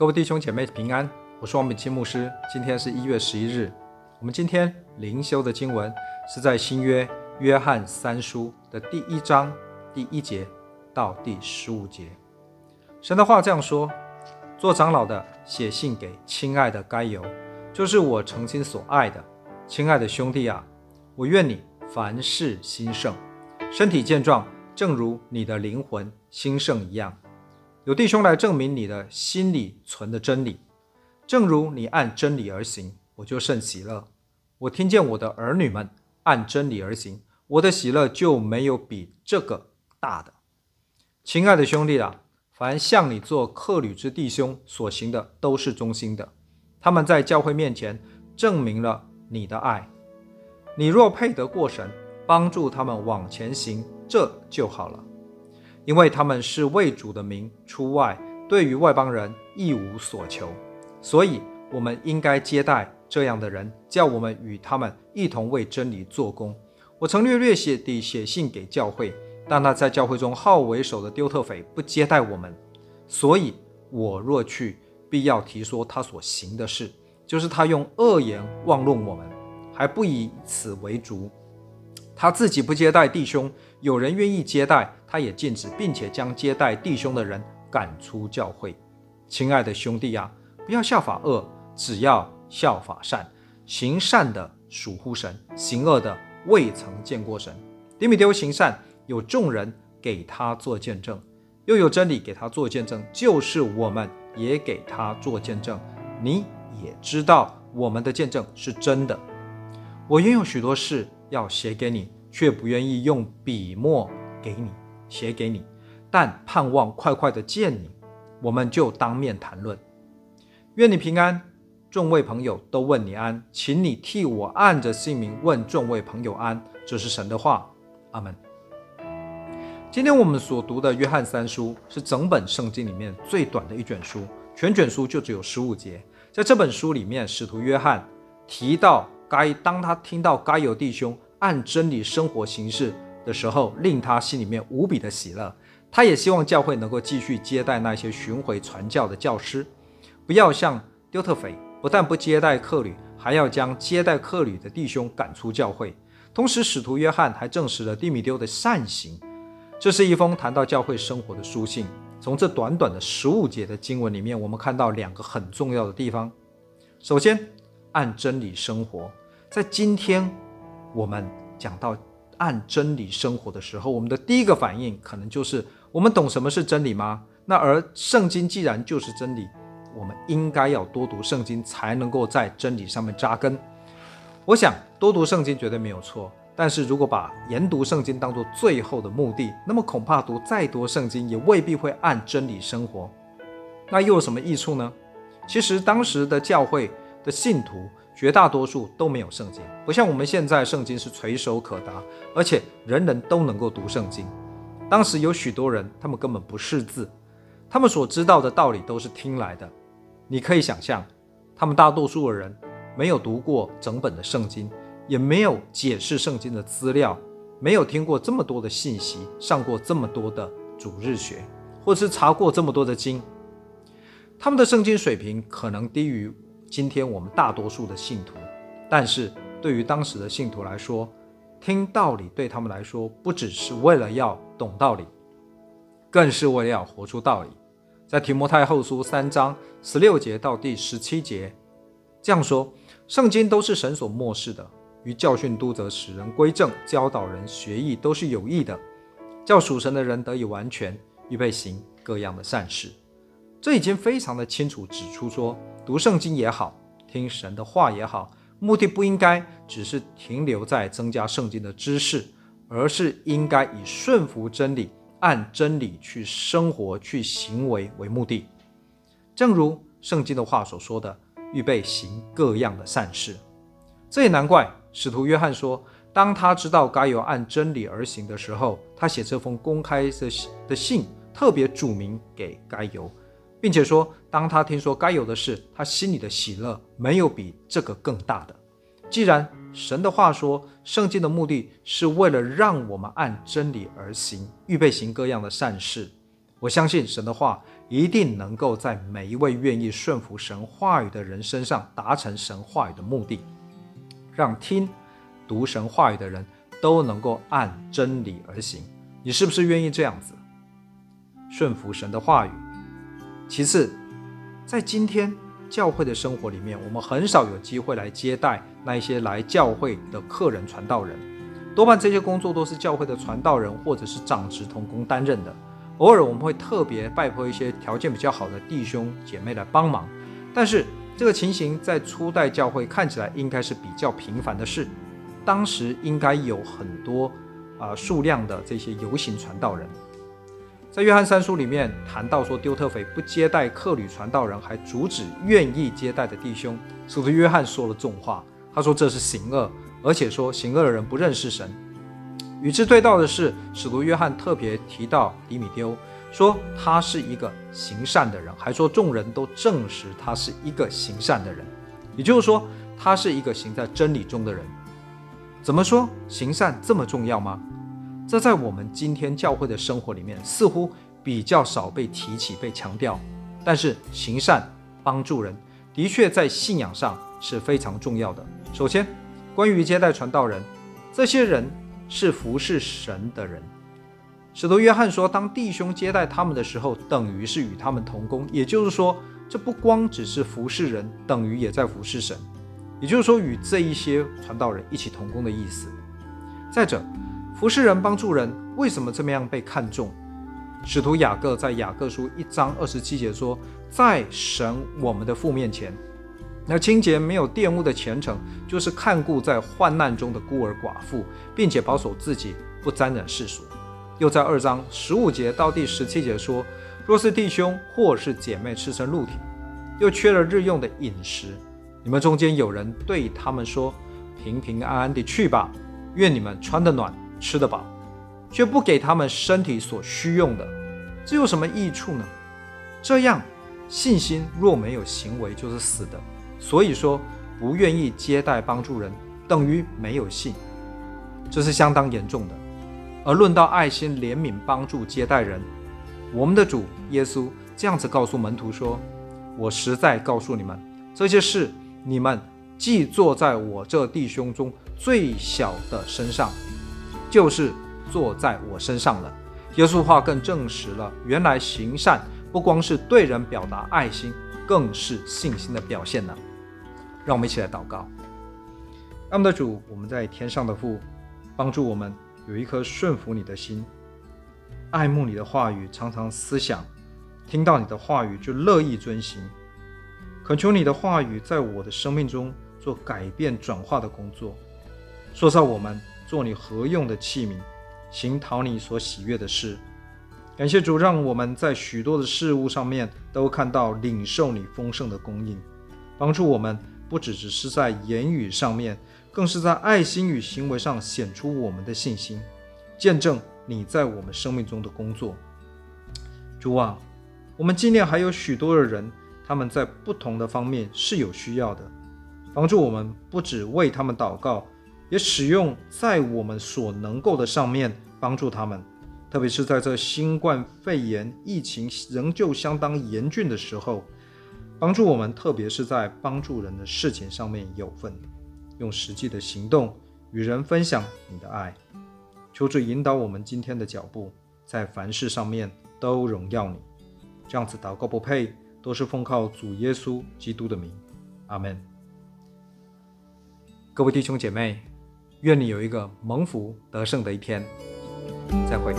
各位弟兄姐妹平安，我是王炳钦牧师。今天是一月十一日，我们今天灵修的经文是在新约约翰三书的第一章第一节到第十五节。神的话这样说：做长老的写信给亲爱的该犹，就是我曾经所爱的，亲爱的兄弟啊，我愿你凡事兴盛，身体健壮，正如你的灵魂兴盛一样。有弟兄来证明你的心里存的真理，正如你按真理而行，我就甚喜乐。我听见我的儿女们按真理而行，我的喜乐就没有比这个大的。亲爱的兄弟啊，凡向你做客旅之弟兄所行的，都是忠心的。他们在教会面前证明了你的爱。你若配得过神，帮助他们往前行，这就好了。因为他们是为主的名出外，对于外邦人一无所求，所以我们应该接待这样的人，叫我们与他们一同为真理做工。我曾略略写地写信给教会，但那在教会中好为首的丢特腓不接待我们，所以我若去，必要提说他所行的事，就是他用恶言妄论我们，还不以此为足。他自己不接待弟兄，有人愿意接待，他也禁止，并且将接待弟兄的人赶出教会。亲爱的兄弟啊，不要效法恶，只要效法善。行善的属乎神，行恶的未曾见过神。低米丢行善，有众人给他做见证，又有真理给他做见证，就是我们也给他做见证。你也知道我们的见证是真的。我原有许多事。要写给你，却不愿意用笔墨给你写给你，但盼望快快的见你，我们就当面谈论。愿你平安，众位朋友都问你安，请你替我按着姓名问众位朋友安，这是神的话。阿门。今天我们所读的约翰三书是整本圣经里面最短的一卷书，全卷书就只有十五节。在这本书里面，使徒约翰提到。该当他听到该有弟兄按真理生活行事的时候，令他心里面无比的喜乐。他也希望教会能够继续接待那些巡回传教的教师，不要像丢特腓，不但不接待客旅，还要将接待客旅的弟兄赶出教会。同时，使徒约翰还证实了蒂米丢的善行。这是一封谈到教会生活的书信。从这短短的十五节的经文里面，我们看到两个很重要的地方。首先，按真理生活。在今天，我们讲到按真理生活的时候，我们的第一个反应可能就是：我们懂什么是真理吗？那而圣经既然就是真理，我们应该要多读圣经，才能够在真理上面扎根。我想多读圣经绝对没有错，但是如果把研读圣经当作最后的目的，那么恐怕读再多圣经也未必会按真理生活。那又有什么益处呢？其实当时的教会的信徒。绝大多数都没有圣经，不像我们现在圣经是垂手可达，而且人人都能够读圣经。当时有许多人，他们根本不识字，他们所知道的道理都是听来的。你可以想象，他们大多数的人没有读过整本的圣经，也没有解释圣经的资料，没有听过这么多的信息，上过这么多的主日学，或是查过这么多的经，他们的圣经水平可能低于。今天我们大多数的信徒，但是对于当时的信徒来说，听道理对他们来说不只是为了要懂道理，更是为了要活出道理。在提摩太后书三章十六节到第十七节这样说：圣经都是神所默示的，于教训、督责、使人归正、教导人学义，都是有益的，叫属神的人得以完全，预备行各样的善事。这已经非常的清楚指出说。读圣经也好，听神的话也好，目的不应该只是停留在增加圣经的知识，而是应该以顺服真理、按真理去生活、去行为为目的。正如圣经的话所说的，预备行各样的善事。这也难怪，使徒约翰说，当他知道该犹按真理而行的时候，他写这封公开的的信，特别注明给该犹。并且说，当他听说该有的事，他心里的喜乐没有比这个更大的。既然神的话说，圣经的目的是为了让我们按真理而行，预备行各样的善事，我相信神的话一定能够在每一位愿意顺服神话语的人身上达成神话语的目的，让听读神话语的人都能够按真理而行。你是不是愿意这样子顺服神的话语？其次，在今天教会的生活里面，我们很少有机会来接待那一些来教会的客人、传道人。多半这些工作都是教会的传道人或者是长职同工担任的。偶尔我们会特别拜托一些条件比较好的弟兄姐妹来帮忙，但是这个情形在初代教会看起来应该是比较频繁的事。当时应该有很多啊、数量的这些游行传道人。在约翰三书里面谈到说，丢特腓不接待客旅传道人，还阻止愿意接待的弟兄。使徒约翰说了重话，他说这是行恶，而且说行恶的人不认识神。与之对道的是，使徒约翰特别提到底米丢，说他是一个行善的人，还说众人都证实他是一个行善的人，也就是说，他是一个行在真理中的人。怎么说行善这么重要吗？这在我们今天教会的生活里面似乎比较少被提起、被强调，但是行善帮助人的确在信仰上是非常重要的。首先，关于接待传道人，这些人。是服侍神的人。使徒约翰说，当弟兄接待他们的时候，等于是与他们同工。也就是说，这不光只是服侍人，等于也在服侍神。也就是说，与这一些传道人一起同工的意思。再者，服侍人、帮助人，为什么这么样被看重？使徒雅各在雅各书一章二十七节说，在神我们的父面前。那清洁没有玷污的虔诚，就是看顾在患难中的孤儿寡妇，并且保守自己不沾染世俗。又在二章十五节到第十七节说：若是弟兄或是姐妹赤身露体，又缺了日用的饮食，你们中间有人对他们说：平平安安地去吧，愿你们穿得暖，吃得饱，却不给他们身体所需用的，这有什么益处呢？这样信心若没有行为，就是死的。所以说，不愿意接待帮助人，等于没有信，这是相当严重的。而论到爱心、怜悯、帮助、接待人，我们的主耶稣这样子告诉门徒说：“我实在告诉你们，这些事你们既做在我这弟兄中最小的身上，就是做在我身上了。”耶稣话更证实了，原来行善不光是对人表达爱心，更是信心的表现呢。让我们一起来祷告。阿们的主，我们在天上的父，帮助我们有一颗顺服你的心，爱慕你的话语，常常思想，听到你的话语就乐意遵行。恳求你的话语在我的生命中做改变转化的工作，塑造我们做你合用的器皿，行讨你所喜悦的事。感谢主，让我们在许多的事物上面都看到领受你丰盛的供应，帮助我们。不只只是在言语上面，更是在爱心与行为上显出我们的信心，见证你在我们生命中的工作。主啊，我们今年还有许多的人，他们在不同的方面是有需要的，帮助我们不只为他们祷告，也使用在我们所能够的上面帮助他们，特别是在这新冠肺炎疫情仍旧相当严峻的时候。帮助我们，特别是在帮助人的事情上面有份，用实际的行动与人分享你的爱。求主引导我们今天的脚步，在凡事上面都荣耀你。这样子祷告不配，都是奉靠主耶稣基督的名。阿门。各位弟兄姐妹，愿你有一个蒙福得胜的一天。再会。